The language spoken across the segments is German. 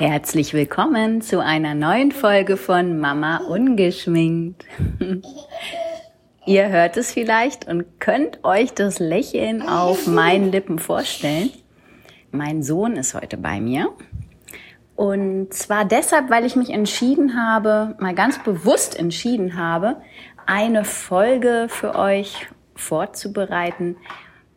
Herzlich willkommen zu einer neuen Folge von Mama Ungeschminkt. Ihr hört es vielleicht und könnt euch das Lächeln auf meinen Lippen vorstellen. Mein Sohn ist heute bei mir. Und zwar deshalb, weil ich mich entschieden habe, mal ganz bewusst entschieden habe, eine Folge für euch vorzubereiten,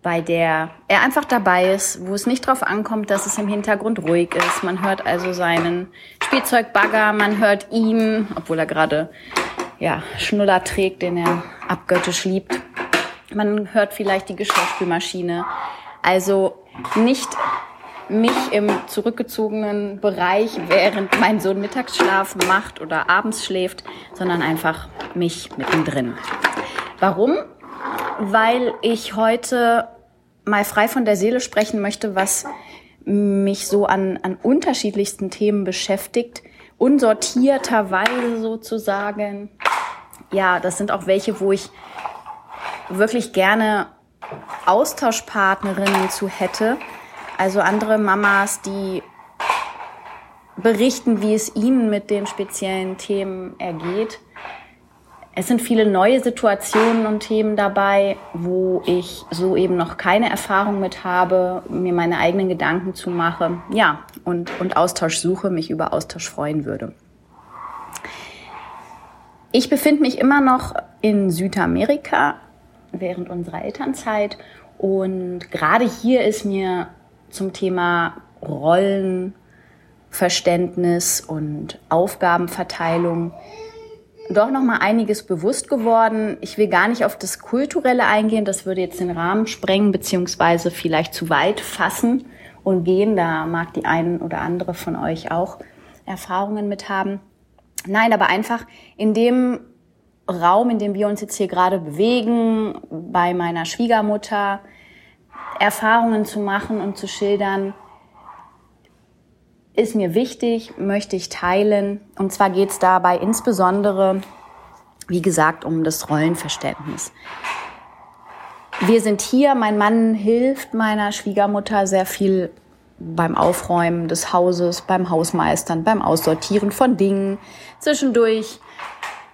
bei der er einfach dabei ist, wo es nicht darauf ankommt, dass es im Hintergrund ruhig ist. Man hört also seinen Spielzeugbagger, man hört ihm, obwohl er gerade ja, Schnuller trägt, den er abgöttisch liebt. Man hört vielleicht die Geschirrspülmaschine. Also nicht mich im zurückgezogenen Bereich, während mein Sohn Mittagsschlaf macht oder abends schläft, sondern einfach mich mittendrin. Warum? Weil ich heute mal frei von der Seele sprechen möchte, was mich so an, an unterschiedlichsten Themen beschäftigt, unsortierterweise sozusagen. Ja, das sind auch welche, wo ich wirklich gerne Austauschpartnerinnen zu hätte. Also andere Mamas, die berichten, wie es ihnen mit den speziellen Themen ergeht es sind viele neue Situationen und Themen dabei, wo ich so eben noch keine Erfahrung mit habe, mir meine eigenen Gedanken zu mache, ja, und, und Austausch suche, mich über Austausch freuen würde. Ich befinde mich immer noch in Südamerika während unserer Elternzeit und gerade hier ist mir zum Thema Rollenverständnis und Aufgabenverteilung doch noch mal einiges bewusst geworden. Ich will gar nicht auf das Kulturelle eingehen, das würde jetzt den Rahmen sprengen, beziehungsweise vielleicht zu weit fassen und gehen. Da mag die einen oder andere von euch auch Erfahrungen mit haben. Nein, aber einfach in dem Raum, in dem wir uns jetzt hier gerade bewegen, bei meiner Schwiegermutter, Erfahrungen zu machen und zu schildern, ist mir wichtig, möchte ich teilen. Und zwar geht es dabei insbesondere, wie gesagt, um das Rollenverständnis. Wir sind hier, mein Mann hilft meiner Schwiegermutter sehr viel beim Aufräumen des Hauses, beim Hausmeistern, beim Aussortieren von Dingen. Zwischendurch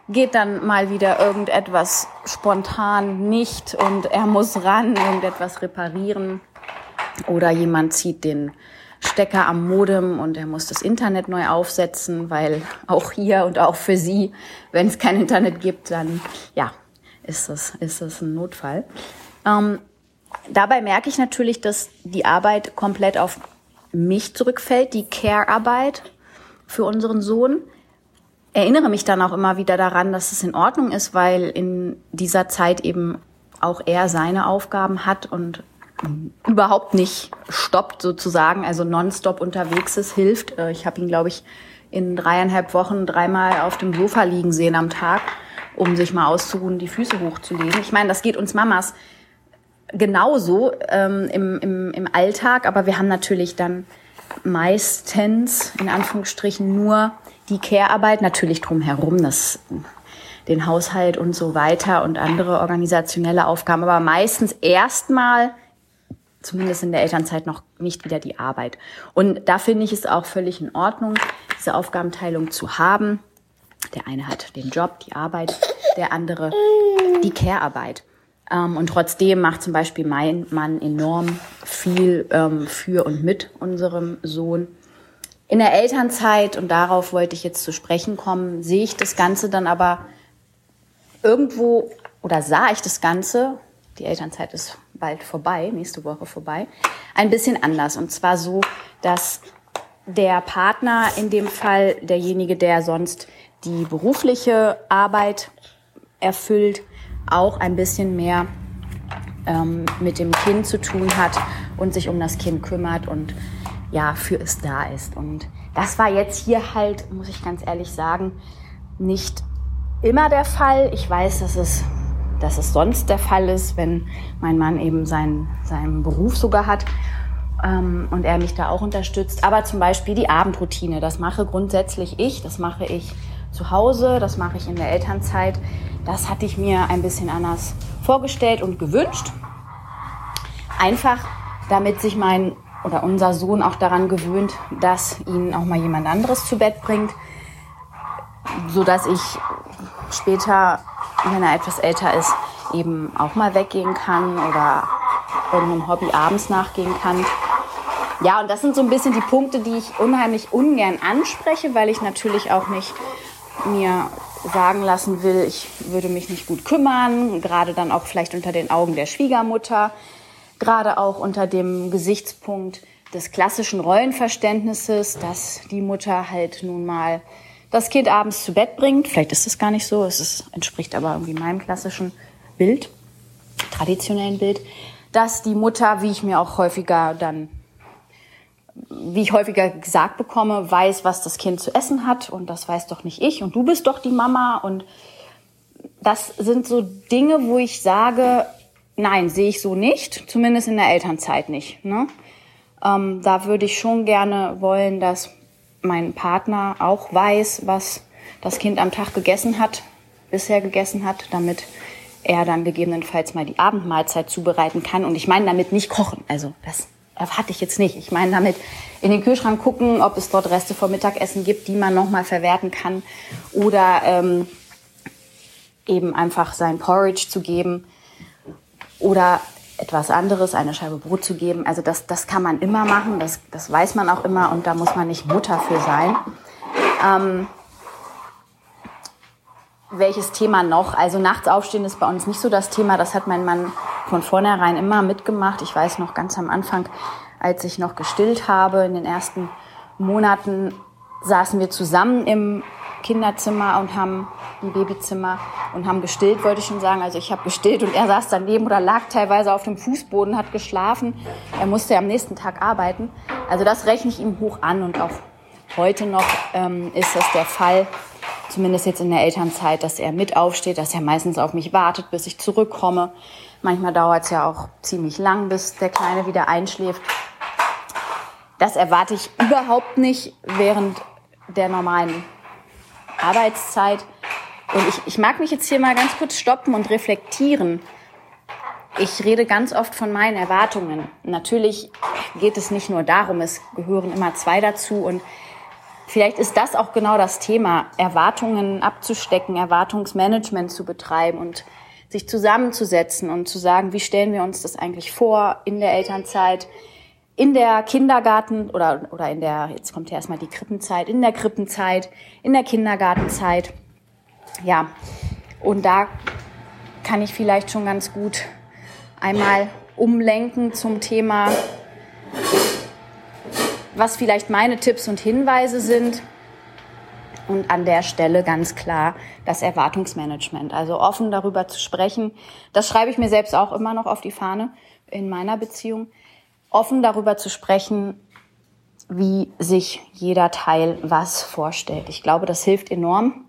geht dann mal wieder irgendetwas spontan nicht und er muss ran, irgendetwas reparieren. Oder jemand zieht den Stecker am Modem und er muss das Internet neu aufsetzen, weil auch hier und auch für Sie, wenn es kein Internet gibt, dann ja, ist das, ist das ein Notfall. Ähm, dabei merke ich natürlich, dass die Arbeit komplett auf mich zurückfällt, die Care-Arbeit für unseren Sohn. Erinnere mich dann auch immer wieder daran, dass es in Ordnung ist, weil in dieser Zeit eben auch er seine Aufgaben hat und überhaupt nicht stoppt sozusagen, also nonstop unterwegs ist, hilft. Äh, ich habe ihn, glaube ich, in dreieinhalb Wochen dreimal auf dem Sofa liegen sehen am Tag, um sich mal auszuruhen, die Füße hochzulegen. Ich meine, das geht uns Mamas genauso ähm, im, im, im Alltag, aber wir haben natürlich dann meistens in Anführungsstrichen nur die Care-Arbeit, natürlich drumherum, das den Haushalt und so weiter und andere organisationelle Aufgaben, aber meistens erstmal zumindest in der Elternzeit noch nicht wieder die Arbeit. Und da finde ich es auch völlig in Ordnung, diese Aufgabenteilung zu haben. Der eine hat den Job, die Arbeit, der andere die Care-Arbeit. Ähm, und trotzdem macht zum Beispiel mein Mann enorm viel ähm, für und mit unserem Sohn. In der Elternzeit, und darauf wollte ich jetzt zu sprechen kommen, sehe ich das Ganze dann aber irgendwo oder sah ich das Ganze, die Elternzeit ist bald vorbei, nächste Woche vorbei, ein bisschen anders. Und zwar so, dass der Partner, in dem Fall derjenige, der sonst die berufliche Arbeit erfüllt, auch ein bisschen mehr ähm, mit dem Kind zu tun hat und sich um das Kind kümmert und ja, für es da ist. Und das war jetzt hier halt, muss ich ganz ehrlich sagen, nicht immer der Fall. Ich weiß, dass es dass es sonst der Fall ist, wenn mein Mann eben seinen, seinen Beruf sogar hat ähm, und er mich da auch unterstützt. Aber zum Beispiel die Abendroutine, das mache grundsätzlich ich, das mache ich zu Hause, das mache ich in der Elternzeit. Das hatte ich mir ein bisschen anders vorgestellt und gewünscht. Einfach, damit sich mein oder unser Sohn auch daran gewöhnt, dass ihn auch mal jemand anderes zu Bett bringt, so dass ich später, wenn er etwas älter ist, eben auch mal weggehen kann oder irgendeinem Hobby abends nachgehen kann. Ja, und das sind so ein bisschen die Punkte, die ich unheimlich ungern anspreche, weil ich natürlich auch nicht mir sagen lassen will, ich würde mich nicht gut kümmern, gerade dann auch vielleicht unter den Augen der Schwiegermutter, gerade auch unter dem Gesichtspunkt des klassischen Rollenverständnisses, dass die Mutter halt nun mal das Kind abends zu Bett bringt. Vielleicht ist es gar nicht so, es ist, entspricht aber irgendwie meinem klassischen Bild, traditionellen Bild, dass die Mutter, wie ich mir auch häufiger dann wie ich häufiger gesagt bekomme, weiß, was das Kind zu essen hat und das weiß doch nicht ich und du bist doch die Mama und das sind so Dinge, wo ich sage, nein, sehe ich so nicht, zumindest in der Elternzeit nicht. Ne? Ähm, da würde ich schon gerne wollen, dass mein Partner auch weiß, was das Kind am Tag gegessen hat, bisher gegessen hat, damit er dann gegebenenfalls mal die Abendmahlzeit zubereiten kann. Und ich meine damit nicht kochen. Also das erwarte ich jetzt nicht. Ich meine damit in den Kühlschrank gucken, ob es dort Reste vom Mittagessen gibt, die man nochmal verwerten kann. Oder ähm, eben einfach sein Porridge zu geben. Oder etwas anderes, eine Scheibe Brot zu geben. Also das, das kann man immer machen, das, das weiß man auch immer und da muss man nicht Mutter für sein. Ähm, welches Thema noch? Also nachts aufstehen ist bei uns nicht so das Thema. Das hat mein Mann von vornherein immer mitgemacht. Ich weiß noch ganz am Anfang, als ich noch gestillt habe, in den ersten Monaten saßen wir zusammen im Kinderzimmer und haben im Babyzimmer und haben gestillt, wollte ich schon sagen. Also ich habe gestillt und er saß daneben oder lag teilweise auf dem Fußboden, hat geschlafen. Er musste am nächsten Tag arbeiten. Also das rechne ich ihm hoch an und auch heute noch ähm, ist das der Fall zumindest jetzt in der Elternzeit, dass er mit aufsteht, dass er meistens auf mich wartet, bis ich zurückkomme. Manchmal dauert es ja auch ziemlich lang, bis der Kleine wieder einschläft. Das erwarte ich überhaupt nicht während der normalen Arbeitszeit. Und ich, ich mag mich jetzt hier mal ganz kurz stoppen und reflektieren. Ich rede ganz oft von meinen Erwartungen. Natürlich geht es nicht nur darum, es gehören immer zwei dazu und Vielleicht ist das auch genau das Thema, Erwartungen abzustecken, Erwartungsmanagement zu betreiben und sich zusammenzusetzen und zu sagen, wie stellen wir uns das eigentlich vor in der Elternzeit, in der Kindergarten oder, oder in der, jetzt kommt ja erstmal die Krippenzeit, in der Krippenzeit, in der Kindergartenzeit. Ja, und da kann ich vielleicht schon ganz gut einmal umlenken zum Thema was vielleicht meine Tipps und Hinweise sind. Und an der Stelle ganz klar das Erwartungsmanagement. Also offen darüber zu sprechen. Das schreibe ich mir selbst auch immer noch auf die Fahne in meiner Beziehung. Offen darüber zu sprechen, wie sich jeder Teil was vorstellt. Ich glaube, das hilft enorm,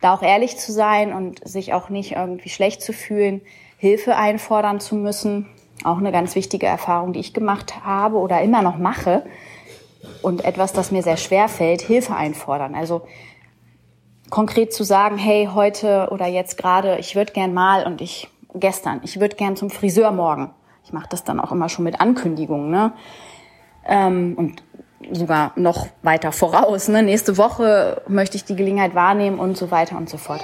da auch ehrlich zu sein und sich auch nicht irgendwie schlecht zu fühlen, Hilfe einfordern zu müssen. Auch eine ganz wichtige Erfahrung, die ich gemacht habe oder immer noch mache und etwas, das mir sehr schwer fällt, Hilfe einfordern. Also konkret zu sagen, hey, heute oder jetzt gerade, ich würde gern mal und ich gestern, ich würde gern zum Friseur morgen. Ich mache das dann auch immer schon mit Ankündigungen, ne? Ähm, und sogar noch weiter voraus. Ne? Nächste Woche möchte ich die Gelegenheit wahrnehmen und so weiter und so fort.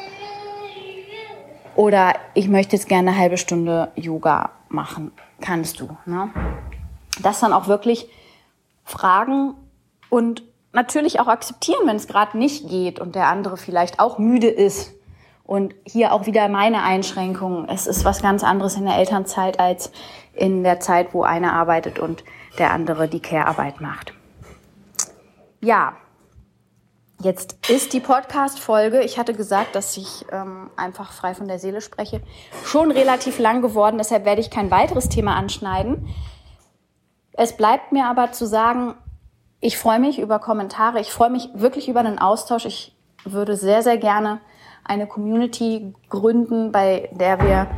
Oder ich möchte jetzt gerne eine halbe Stunde Yoga machen. Kannst du. Ne? Das dann auch wirklich fragen und natürlich auch akzeptieren, wenn es gerade nicht geht und der andere vielleicht auch müde ist. Und hier auch wieder meine Einschränkung. Es ist was ganz anderes in der Elternzeit als in der Zeit, wo einer arbeitet und der andere die Care-Arbeit macht. Ja, jetzt ist die Podcast-Folge, ich hatte gesagt, dass ich ähm, einfach frei von der Seele spreche, schon relativ lang geworden. Deshalb werde ich kein weiteres Thema anschneiden. Es bleibt mir aber zu sagen, ich freue mich über Kommentare, ich freue mich wirklich über einen Austausch. Ich würde sehr, sehr gerne eine Community gründen, bei der wir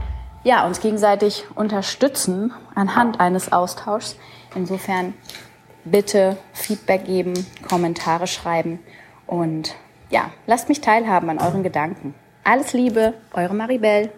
ja, uns gegenseitig unterstützen anhand eines Austauschs. Insofern bitte Feedback geben, Kommentare schreiben und ja, lasst mich teilhaben an euren Gedanken. Alles Liebe, eure Maribel.